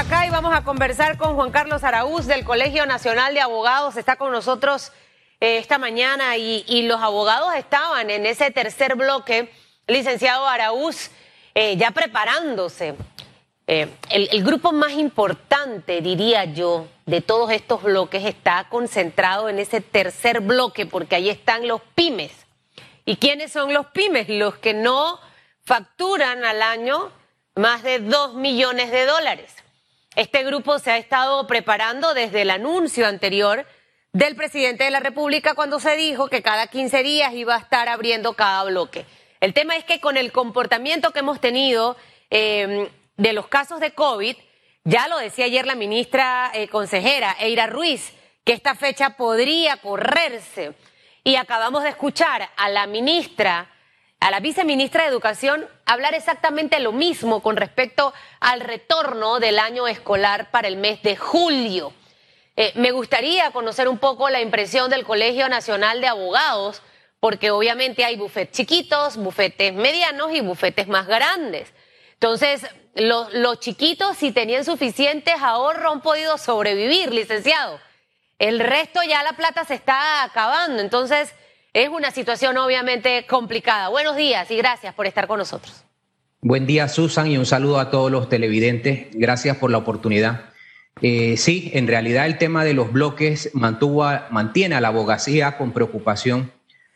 acá y vamos a conversar con Juan Carlos Araúz del Colegio Nacional de Abogados. Está con nosotros eh, esta mañana y, los abogados estaban en ese tercer bloque, licenciado Araúz, eh, ya preparándose. Eh, el, el grupo más importante, diría yo, de todos estos bloques está concentrado en ese tercer bloque porque ahí están los pymes. ¿Y quiénes son los pymes? Los que no facturan al año más de dos millones de dólares. Este grupo se ha estado preparando desde el anuncio anterior del presidente de la República cuando se dijo que cada 15 días iba a estar abriendo cada bloque. El tema es que con el comportamiento que hemos tenido eh, de los casos de COVID, ya lo decía ayer la ministra eh, consejera Eira Ruiz, que esta fecha podría correrse. Y acabamos de escuchar a la ministra a la viceministra de Educación hablar exactamente lo mismo con respecto al retorno del año escolar para el mes de julio. Eh, me gustaría conocer un poco la impresión del Colegio Nacional de Abogados, porque obviamente hay bufetes chiquitos, bufetes medianos y bufetes más grandes. Entonces, los, los chiquitos, si tenían suficientes ahorros, han podido sobrevivir, licenciado. El resto ya la plata se está acabando. Entonces, es una situación obviamente complicada. Buenos días y gracias por estar con nosotros. Buen día, Susan, y un saludo a todos los televidentes. Gracias por la oportunidad. Eh, sí, en realidad el tema de los bloques mantuvo mantiene a la abogacía con preocupación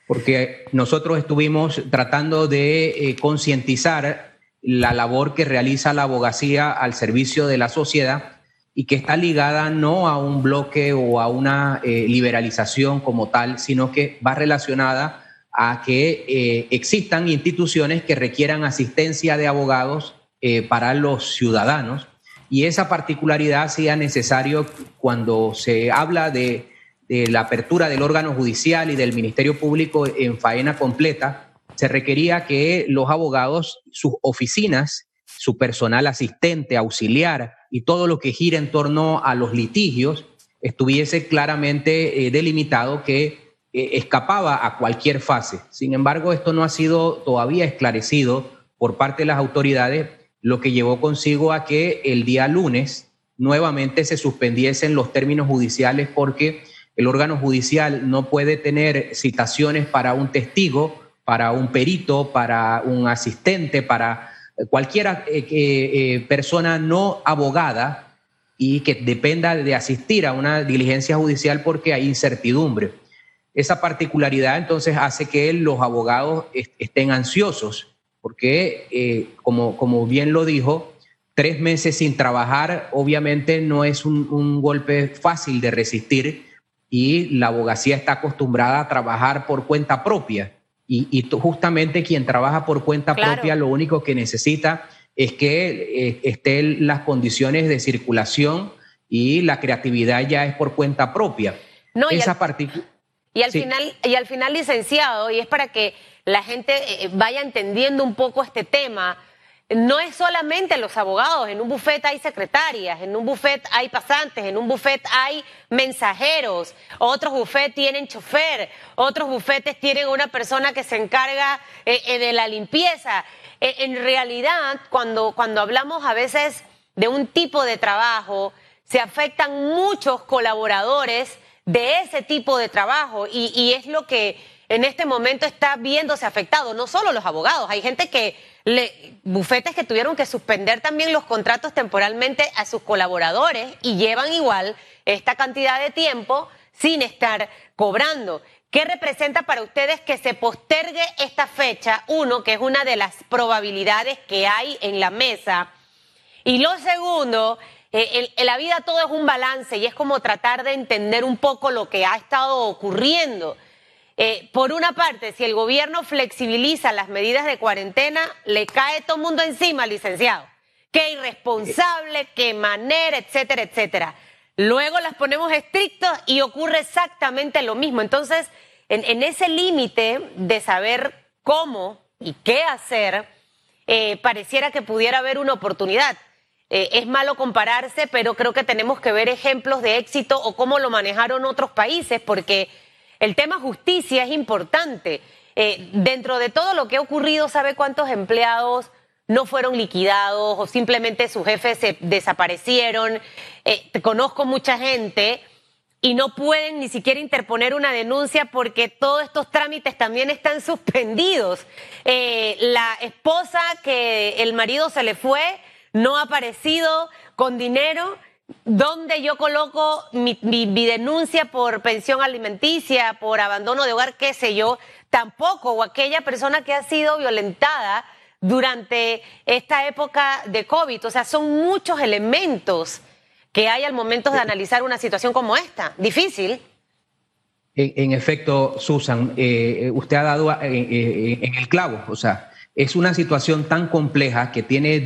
porque nosotros estuvimos tratando de eh, concientizar la labor que realiza la abogacía al servicio de la sociedad y que está ligada no a un bloque o a una eh, liberalización como tal, sino que va relacionada a que eh, existan instituciones que requieran asistencia de abogados eh, para los ciudadanos. Y esa particularidad sea necesario cuando se habla de, de la apertura del órgano judicial y del Ministerio Público en faena completa, se requería que los abogados, sus oficinas, su personal asistente, auxiliar, y todo lo que gira en torno a los litigios estuviese claramente eh, delimitado que eh, escapaba a cualquier fase. Sin embargo, esto no ha sido todavía esclarecido por parte de las autoridades, lo que llevó consigo a que el día lunes nuevamente se suspendiesen los términos judiciales porque el órgano judicial no puede tener citaciones para un testigo, para un perito, para un asistente, para cualquier eh, eh, persona no abogada y que dependa de asistir a una diligencia judicial porque hay incertidumbre. Esa particularidad entonces hace que los abogados estén ansiosos porque, eh, como, como bien lo dijo, tres meses sin trabajar obviamente no es un, un golpe fácil de resistir y la abogacía está acostumbrada a trabajar por cuenta propia. Y, justamente quien trabaja por cuenta propia lo único que necesita es que eh, estén las condiciones de circulación y la creatividad ya es por cuenta propia. No, Esa y, y al final y al final licenciado y es para que la gente eh, vaya entendiendo un poco este tema no es solamente los abogados, en un buffet hay secretarias, en un buffet hay pasantes, en un buffet hay mensajeros, otros buffets tienen chofer, otros bufetes tienen una persona que se encarga eh, eh, de la limpieza. Eh, en realidad, cuando, cuando hablamos a veces de un tipo de trabajo, se afectan muchos colaboradores de ese tipo de trabajo y es lo que en este momento está viéndose afectado, no solo los abogados, hay gente que le, bufetes que tuvieron que suspender también los contratos temporalmente a sus colaboradores y llevan igual esta cantidad de tiempo sin estar cobrando. ¿Qué representa para ustedes que se postergue esta fecha? Uno, que es una de las probabilidades que hay en la mesa. Y lo segundo, eh, en la vida todo es un balance y es como tratar de entender un poco lo que ha estado ocurriendo. Eh, por una parte, si el gobierno flexibiliza las medidas de cuarentena, le cae todo el mundo encima, licenciado. Qué irresponsable, qué manera, etcétera, etcétera. Luego las ponemos estrictos y ocurre exactamente lo mismo. Entonces, en, ese límite de saber cómo y qué hacer, eh, pareciera que pudiera haber una oportunidad. Eh, es malo compararse, pero creo que tenemos que ver ejemplos de éxito o cómo lo manejaron otros países, porque el tema justicia es importante. Eh, dentro de todo lo que ha ocurrido, ¿sabe cuántos empleados no fueron liquidados o simplemente sus jefes se desaparecieron. Eh, conozco mucha gente y no pueden ni siquiera interponer una denuncia porque todos estos trámites también están suspendidos. Eh, la esposa que el marido se le fue no ha aparecido con dinero. ¿Dónde yo coloco mi, denuncia por pensión alimenticia, por abandono de hogar, qué sé yo? Tampoco, o aquella persona que ha sido violentada durante esta época de COVID. O sea, son muchos elementos que hay al momento de analizar una situación como esta. Difícil. En, efecto, Susan, eh, usted ha dado eh, eh, en el clavo. O sea, es una situación tan compleja que tiene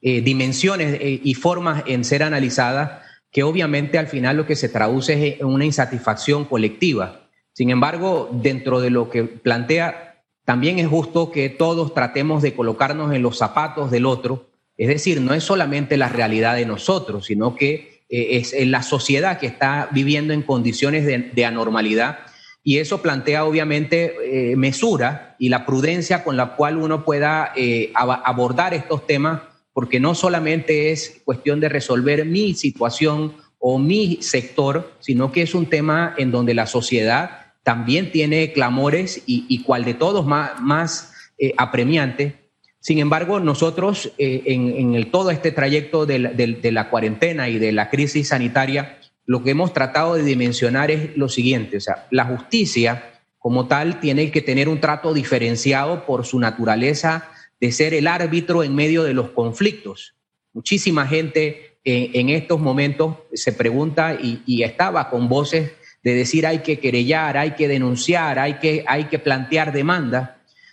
distintas dimensiones y formas en ser analizada que obviamente al final lo que se traduce es en una insatisfacción colectiva. Sin embargo, dentro de lo que plantea, también es justo que todos tratemos de colocarnos en los zapatos del otro es decir, no es solamente la realidad de nosotros, sino que eh, es la sociedad que está viviendo en condiciones de, anormalidad y eso plantea obviamente eh, mesura y la prudencia con la cual uno pueda eh, abordar estos temas, porque no solamente es cuestión de resolver mi situación o mi sector, sino que es un tema en donde la sociedad también tiene clamores y, y cual de todos más, más apremiante. Sin embargo, nosotros eh, en, todo este trayecto de la, cuarentena y de la crisis sanitaria, lo que hemos tratado de dimensionar es lo siguiente, o sea, la justicia como tal tiene que tener un trato diferenciado por su naturaleza de ser el árbitro en medio de los conflictos. Muchísima gente en, estos momentos se pregunta y, y, estaba con voces de decir hay que querellar, hay que denunciar, hay que, hay que plantear demandas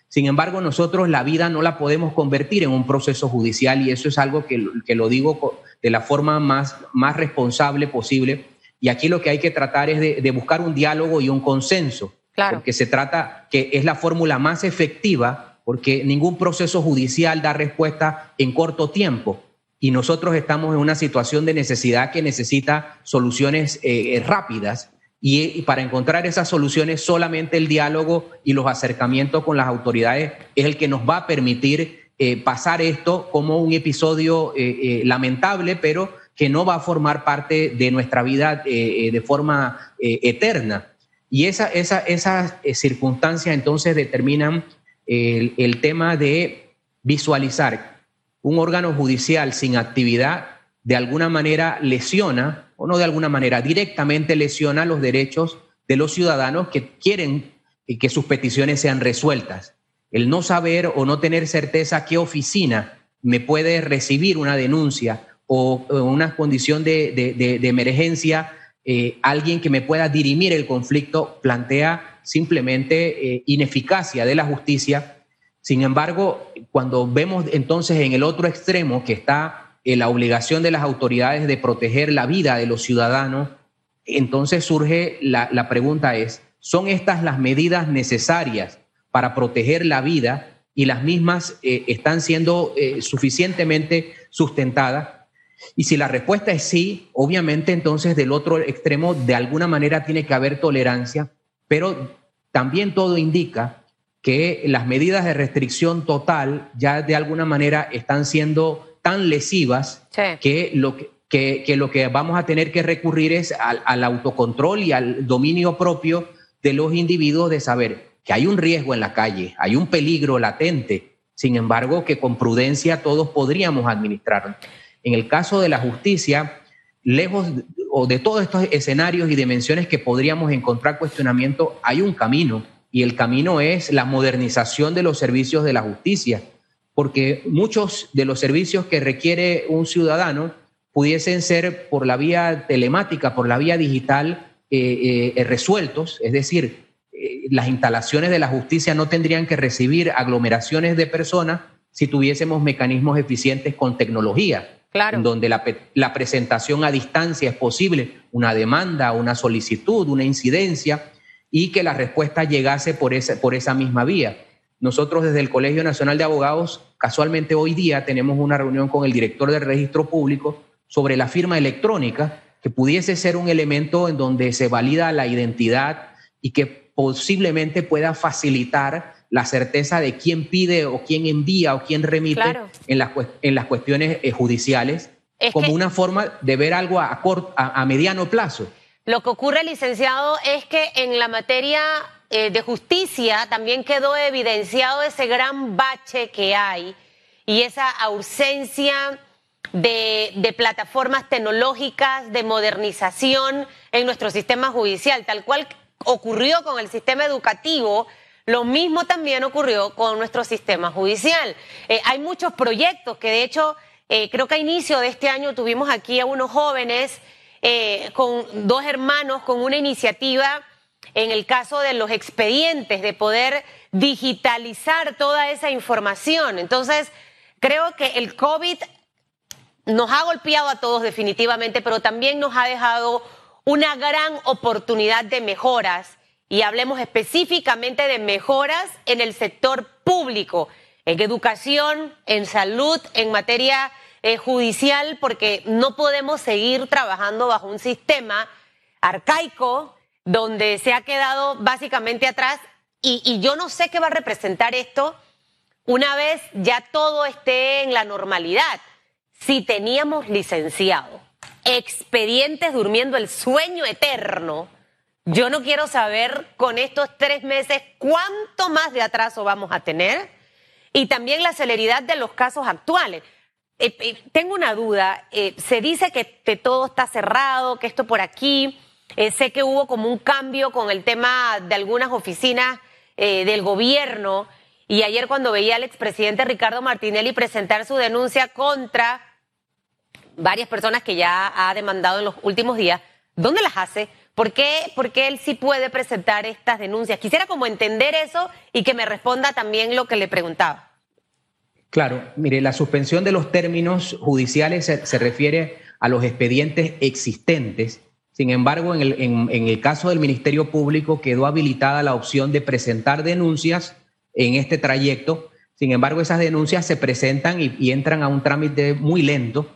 sin embargo, nosotros la vida no la podemos convertir en un proceso judicial y eso es algo que, que lo digo de la forma más, más responsable posible. Y aquí lo que hay que tratar es de, buscar un diálogo y un consenso. Claro. Porque se trata que es la fórmula más efectiva porque ningún proceso judicial da respuesta en corto tiempo. Y nosotros estamos en una situación de necesidad que necesita soluciones eh, rápidas y, para encontrar esas soluciones solamente el diálogo y los acercamientos con las autoridades es el que nos va a permitir eh, pasar esto como un episodio eh, eh, lamentable, pero que no va a formar parte de nuestra vida de forma eterna. Y esa, esa, esas circunstancias entonces determinan el, tema de visualizar un órgano judicial sin actividad de alguna manera lesiona o no de alguna manera, directamente lesiona los derechos de los ciudadanos que quieren que sus peticiones sean resueltas. El no saber o no tener certeza qué oficina me puede recibir una denuncia o, una condición de, emergencia, eh, alguien que me pueda dirimir el conflicto, plantea simplemente eh, ineficacia de la justicia. Sin embargo, cuando vemos entonces en el otro extremo que está eh, la obligación de las autoridades de proteger la vida de los ciudadanos, entonces surge la, pregunta es, ¿son estas las medidas necesarias para proteger la vida y las mismas eh, están siendo suficientemente sustentadas? Y si la respuesta es sí, obviamente entonces del otro extremo de alguna manera tiene que haber tolerancia, pero también todo indica que las medidas de restricción total ya de alguna manera están siendo tan lesivas que, lo que, que, lo que vamos a tener que recurrir es al, autocontrol y al dominio propio de los individuos de saber que hay un riesgo en la calle, hay un peligro latente, sin embargo que con prudencia todos podríamos administrar. En el caso de la justicia, lejos de todos estos escenarios y dimensiones que podríamos encontrar cuestionamiento, hay un camino y el camino es la modernización de los servicios de la justicia porque muchos de los servicios que requiere un ciudadano pudiesen ser por la vía telemática, por la vía digital, eh, eh, resueltos, es decir, eh, las instalaciones de la justicia no tendrían que recibir aglomeraciones de personas si tuviésemos mecanismos eficientes con tecnología, claro. donde la, la, presentación a distancia es posible, una demanda, una solicitud, una incidencia, y que la respuesta llegase por esa, por esa misma vía. Nosotros desde el Colegio Nacional de Abogados, casualmente hoy día tenemos una reunión con el director del registro público sobre la firma electrónica, que pudiese ser un elemento en donde se valida la identidad y que posiblemente pueda facilitar la certeza de quién pide o quién envía o quién remite en, las, en las cuestiones eh, judiciales, como una forma de ver algo a, a, mediano plazo. Lo que ocurre, licenciado, es que en la materia eh, de justicia también quedó evidenciado ese gran bache que hay y esa ausencia de, de, plataformas tecnológicas, de modernización en nuestro sistema judicial, tal cual ocurrió con el sistema educativo lo mismo también ocurrió con nuestro sistema judicial. Eh, hay muchos proyectos que de hecho eh, creo que a inicio de este año tuvimos aquí a unos jóvenes eh, con dos hermanos con una iniciativa en el caso de los expedientes, de poder digitalizar toda esa información. Entonces, creo que el COVID nos ha golpeado a todos definitivamente, pero también nos ha dejado una gran oportunidad de mejoras y hablemos específicamente de mejoras en el sector público, en educación, en salud, en materia eh, judicial, porque no podemos seguir trabajando bajo un sistema arcaico donde se ha quedado básicamente atrás y, y yo no sé qué va a representar esto una vez ya todo esté en la normalidad. Si teníamos licenciado, expedientes durmiendo el sueño eterno, yo no quiero saber con estos tres meses cuánto más de atraso vamos a tener y también la celeridad de los casos actuales. Eh, eh, tengo una duda, eh, se dice que, todo está cerrado, que esto por aquí, sé que hubo como un cambio con el tema de algunas oficinas del gobierno y ayer cuando veía al expresidente Ricardo Martinelli presentar su denuncia contra varias personas que ya ha demandado en los últimos días, ¿dónde las hace? ¿Por qué, él sí puede presentar estas denuncias? Quisiera como entender eso y que me responda también lo que le preguntaba. Claro, mire, la suspensión de los términos judiciales se, refiere a los expedientes existentes. Sin embargo, en el, caso del Ministerio Público quedó habilitada la opción de presentar denuncias en este trayecto. Sin embargo, esas denuncias se presentan y, entran a un trámite muy lento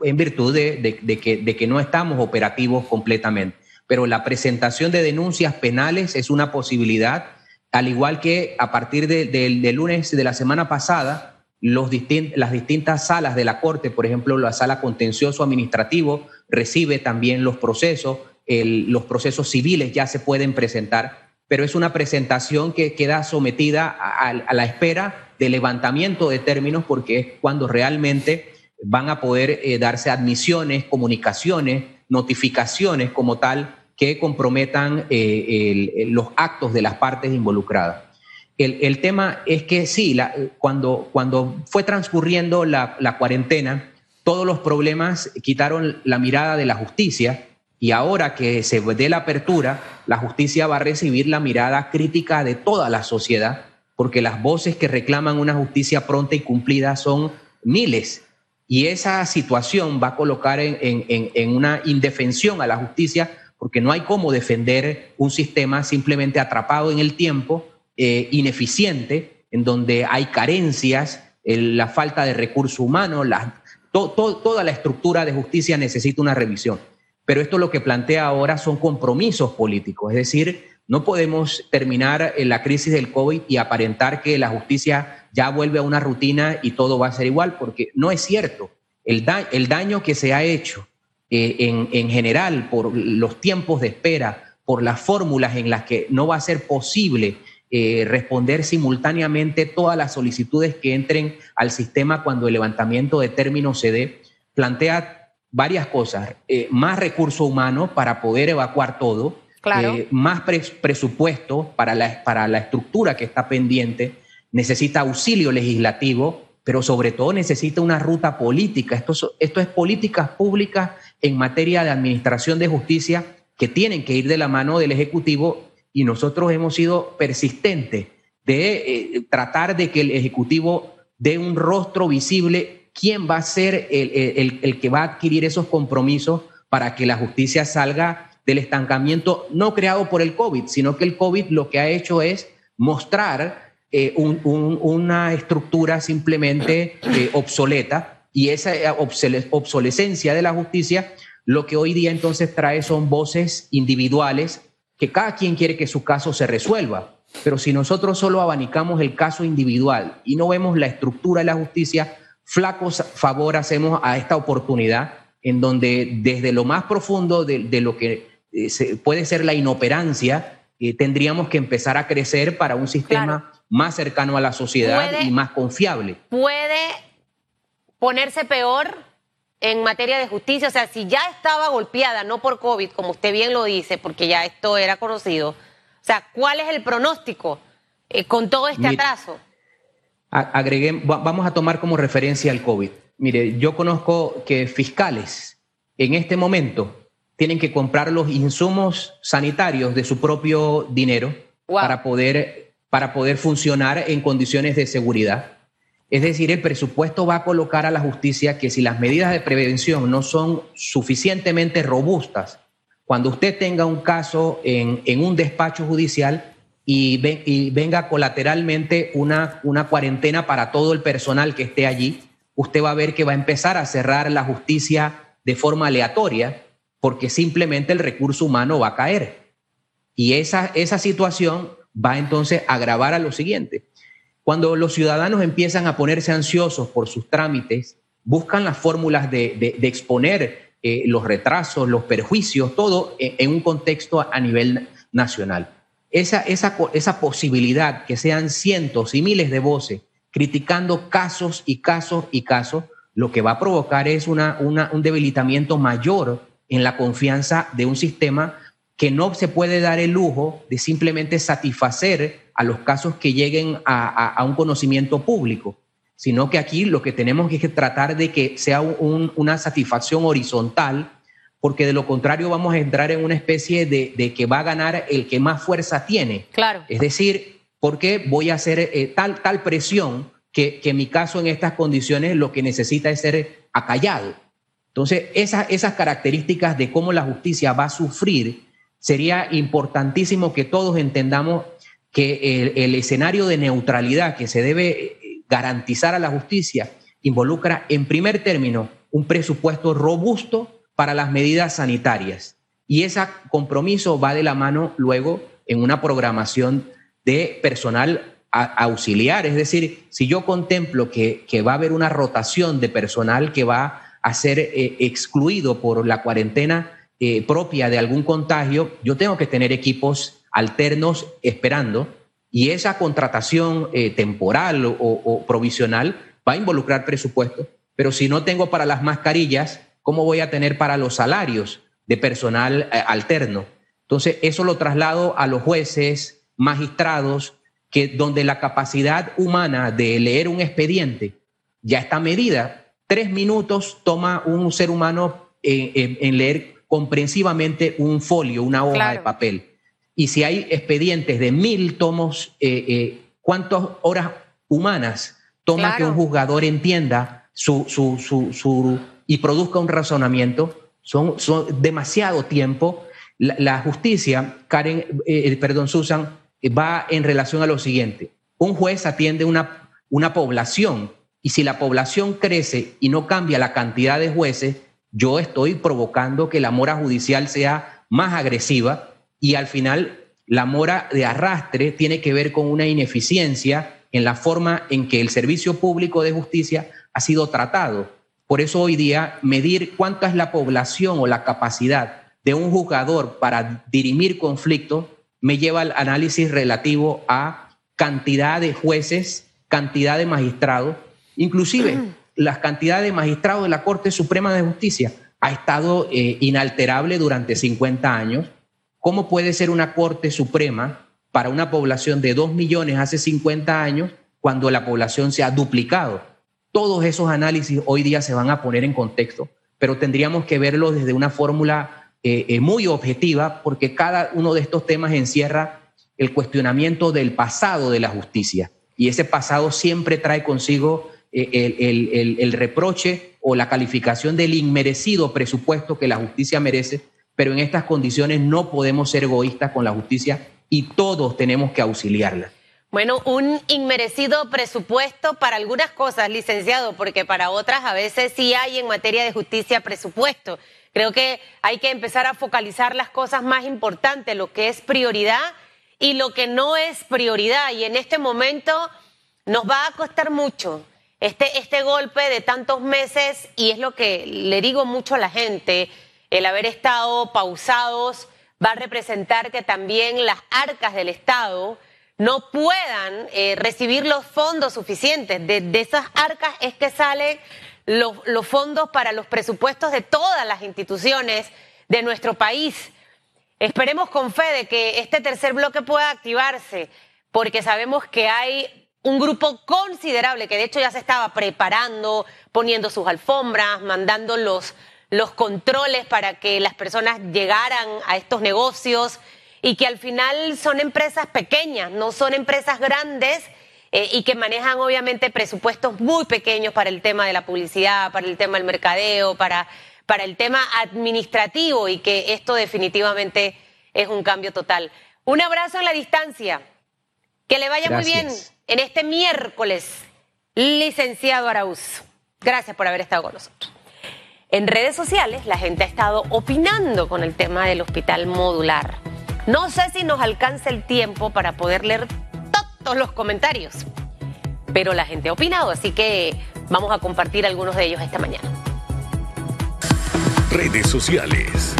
en virtud de que no estamos operativos completamente pero la presentación de denuncias penales es una posibilidad, al igual que a partir del de, lunes de la semana pasada, los las distintas salas de la Corte, por ejemplo, la sala contencioso administrativo, recibe también los procesos, los procesos civiles ya se pueden presentar, pero es una presentación que queda sometida a, la espera de levantamiento de términos porque es cuando realmente van a poder eh, darse admisiones, comunicaciones, notificaciones como tal que comprometan eh, los actos de las partes involucradas. El, tema es que sí, cuando, cuando fue transcurriendo la, cuarentena, todos los problemas quitaron la mirada de la justicia y ahora que se dé la apertura, la justicia va a recibir la mirada crítica de toda la sociedad, porque las voces que reclaman una justicia pronta y cumplida son miles. Y esa situación va a colocar en, en una indefensión a la justicia porque no hay cómo defender un sistema simplemente atrapado en el tiempo, eh, ineficiente, en donde hay carencias, la falta de recursos humanos, toda la estructura de justicia necesita una revisión. Pero esto lo que plantea ahora son compromisos políticos, es decir, no podemos terminar en la crisis del COVID y aparentar que la justicia ya vuelve a una rutina y todo va a ser igual, porque no es cierto. El, el daño que se ha hecho eh, en, general por los tiempos de espera, por las fórmulas en las que no va a ser posible eh, responder simultáneamente todas las solicitudes que entren al sistema cuando el levantamiento de términos se dé, plantea varias cosas. Eh, más recursos humanos para poder evacuar todo, más presupuesto para la, para la estructura que está pendiente, necesita auxilio legislativo, pero sobre todo necesita una ruta política. Esto, esto es políticas públicas en materia de administración de justicia que tienen que ir de la mano del Ejecutivo y nosotros hemos sido persistentes de eh, tratar de que el Ejecutivo dé un rostro visible, quién va a ser el, el, que va a adquirir esos compromisos para que la justicia salga del estancamiento no creado por el COVID, sino que el COVID lo que ha hecho es mostrar eh, una estructura simplemente eh, obsoleta y esa eh, obsolescencia de la justicia, lo que hoy día entonces trae son voces individuales que cada quien quiere que su caso se resuelva. Pero si nosotros solo abanicamos el caso individual y no vemos la estructura de la justicia, flacos favor hacemos a esta oportunidad en donde desde lo más profundo de, lo que eh, puede ser la inoperancia, eh, tendríamos que empezar a crecer para un sistema más cercano a la sociedad y más confiable. ¿Puede ponerse peor en materia de justicia? O sea, si ya estaba golpeada, no por COVID, como usted bien lo dice, porque ya esto era conocido, o sea, ¿cuál es el pronóstico eh, con todo este atraso? Agregué, vamos a tomar como referencia el COVID. Mire, yo conozco que fiscales en este momento tienen que comprar los insumos sanitarios de su propio dinero para, poder, para poder funcionar en condiciones de seguridad. Es decir, el presupuesto va a colocar a la justicia que si las medidas de prevención no son suficientemente robustas, cuando usted tenga un caso en, un despacho judicial y, venga colateralmente una, cuarentena para todo el personal que esté allí, usted va a ver que va a empezar a cerrar la justicia de forma aleatoria porque simplemente el recurso humano va a caer. Y esa situación va entonces a agravar a lo siguiente. Cuando los ciudadanos empiezan a ponerse ansiosos por sus trámites, buscan las fórmulas de, exponer eh, los retrasos, los perjuicios, todo en, un contexto a, nivel nacional. Esa, esa, esa posibilidad que sean cientos y miles de voces criticando casos y casos y casos, lo que va a provocar es una, un debilitamiento mayor en la confianza de un sistema que no se puede dar el lujo de simplemente satisfacer a los casos que lleguen a, un conocimiento público, sino que aquí lo que tenemos es que tratar de que sea una satisfacción horizontal, porque de lo contrario vamos a entrar en una especie de, que va a ganar el que más fuerza tiene. Claro. Es decir, porque voy a hacer eh, tal, tal presión que, que mi caso en estas condiciones lo que necesita es ser acallado. Entonces, esas características de cómo la justicia va a sufrir, sería importantísimo que todos entendamos que el, escenario de neutralidad que se debe eh, garantizar a la justicia involucra, en primer término, un presupuesto robusto para las medidas sanitarias. Y ese compromiso va de la mano luego en una programación de personal auxiliar. Es decir, si yo contemplo que, va a haber una rotación de personal que va a ser eh, excluido por la cuarentena eh, propia de algún contagio, yo tengo que tener equipos alternos esperando y esa contratación eh, temporal o, provisional va a involucrar presupuesto, pero si no tengo para las mascarillas, ¿cómo voy a tener para los salarios de personal alterno? Entonces, eso lo traslado a los jueces, magistrados, que donde la capacidad humana de leer un expediente ya está medida tres minutos toma un ser humano en, leer comprensivamente un folio, una hoja de papel. Y si hay expedientes de mil tomos, eh, eh, ¿cuántas horas humanas toma que un juzgador entienda su, su, su, y produzca un razonamiento? Son, son demasiado tiempo. La, justicia, Karen, eh, perdón, Susan, va en relación a lo siguiente. Un juez atiende una, una población y si la población crece y no cambia la cantidad de jueces, yo estoy provocando que la mora judicial sea más agresiva y al final la mora de arrastre tiene que ver con una ineficiencia en la forma en que el servicio público de justicia ha sido tratado. Por eso hoy día medir cuánta es la población o la capacidad de un juzgador para dirimir conflictos me lleva al análisis relativo a cantidad de jueces, cantidad de magistrados Inclusive la cantidad de magistrados de la Corte Suprema de Justicia ha estado eh, inalterable durante 50 años. ¿Cómo puede ser una Corte Suprema para una población de 2 millones hace 50 años cuando la población se ha duplicado? Todos esos análisis hoy día se van a poner en contexto, pero tendríamos que verlo desde una fórmula eh, eh, muy objetiva porque cada uno de estos temas encierra el cuestionamiento del pasado de la justicia y ese pasado siempre trae consigo eh, el, reproche o la calificación del inmerecido presupuesto que la justicia merece, pero en estas condiciones no podemos ser egoístas con la justicia y todos tenemos que auxiliarla. Bueno, un inmerecido presupuesto para algunas cosas, licenciado, porque para otras a veces sí hay en materia de justicia presupuesto. Creo que hay que empezar a focalizar las cosas más importantes, lo que es prioridad y lo que no es prioridad. Y en este momento nos va a costar mucho este, este golpe de tantos meses y es lo que le digo mucho a la gente, el haber estado pausados va a representar que también las arcas del Estado no puedan eh, recibir los fondos suficientes. De, esas arcas es que salen los, los fondos para los presupuestos de todas las instituciones de nuestro país. Esperemos con fe de que este tercer bloque pueda activarse, porque sabemos que hay un grupo considerable que de hecho ya se estaba preparando, poniendo sus alfombras, mandando los, los controles para que las personas llegaran a estos negocios y que al final son empresas pequeñas, no son empresas grandes eh, y que manejan obviamente presupuestos muy pequeños para el tema de la publicidad, para el tema del mercadeo, para, para el tema administrativo y que esto definitivamente es un cambio total. Un abrazo en la distancia. Que le vaya muy bien en este miércoles, licenciado Araúz. Gracias por haber estado con nosotros. En redes sociales la gente ha estado opinando con el tema del hospital modular. No sé si nos alcanza el tiempo para poder leer todos los comentarios, pero la gente ha opinado, así que vamos a compartir algunos de ellos esta mañana. Redes sociales.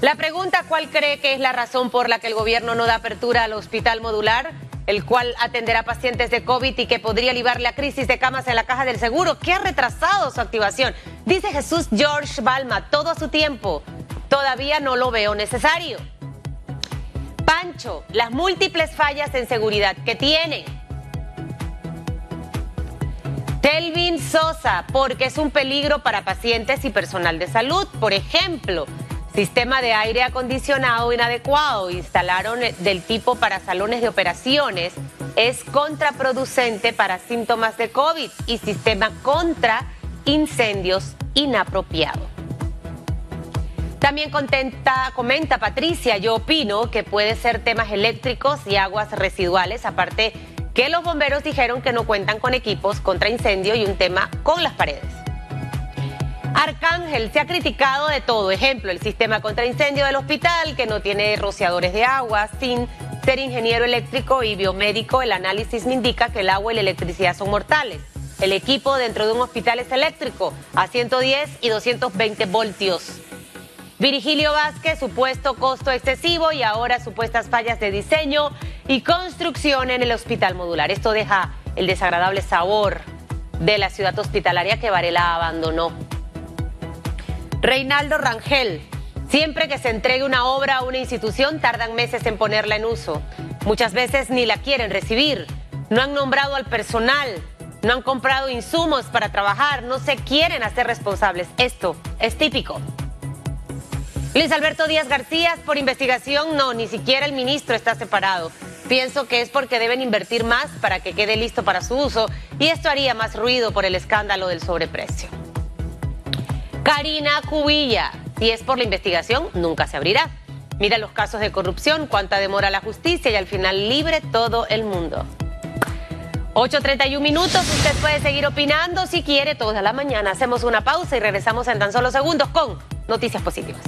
La pregunta, ¿cuál cree que es la razón por la que el gobierno no da apertura al hospital modular? el cual atenderá pacientes de COVID y que podría aliviar la crisis de camas en la caja del seguro, que ha retrasado su activación. Dice Jesús George Balma, todo a su tiempo. Todavía no lo veo necesario. Pancho, las múltiples fallas en seguridad que tiene. Telvin Sosa, porque es un peligro para pacientes y personal de salud. Por ejemplo, Sistema de aire acondicionado inadecuado, instalaron del tipo para salones de operaciones, es contraproducente para síntomas de COVID y sistema contra incendios inapropiado. También contenta, comenta Patricia, yo opino que puede ser temas eléctricos y aguas residuales, aparte que los bomberos dijeron que no cuentan con equipos contra incendio y un tema con las paredes. Arcángel se ha criticado de todo. Ejemplo, el sistema contra incendio del hospital, que no tiene rociadores de agua, sin ser ingeniero eléctrico y biomédico, el análisis me indica que el agua y la electricidad son mortales. El equipo dentro de un hospital es eléctrico, a 110 y 220 voltios. Virgilio Vázquez, supuesto costo excesivo y ahora supuestas fallas de diseño y construcción en el hospital modular. Esto deja el desagradable sabor de la ciudad hospitalaria que Varela abandonó. Reinaldo Rangel. Siempre que se entregue una obra a una institución, tardan meses en ponerla en uso. Muchas veces ni la quieren recibir. No han nombrado al personal, no han comprado insumos para trabajar, no se quieren hacer responsables. Esto es típico. Luis Alberto Díaz García, por investigación, no, ni siquiera el ministro está separado. Pienso que es porque deben invertir más para que quede listo para su uso y esto haría más ruido por el escándalo del sobreprecio. Karina Cubilla. Si es por la investigación, nunca se abrirá. Mira los casos de corrupción, cuánta demora la justicia y al final libre todo el mundo. 8.31 minutos, usted puede seguir opinando si quiere toda la mañana. Hacemos una pausa y regresamos en tan solo segundos con noticias positivas.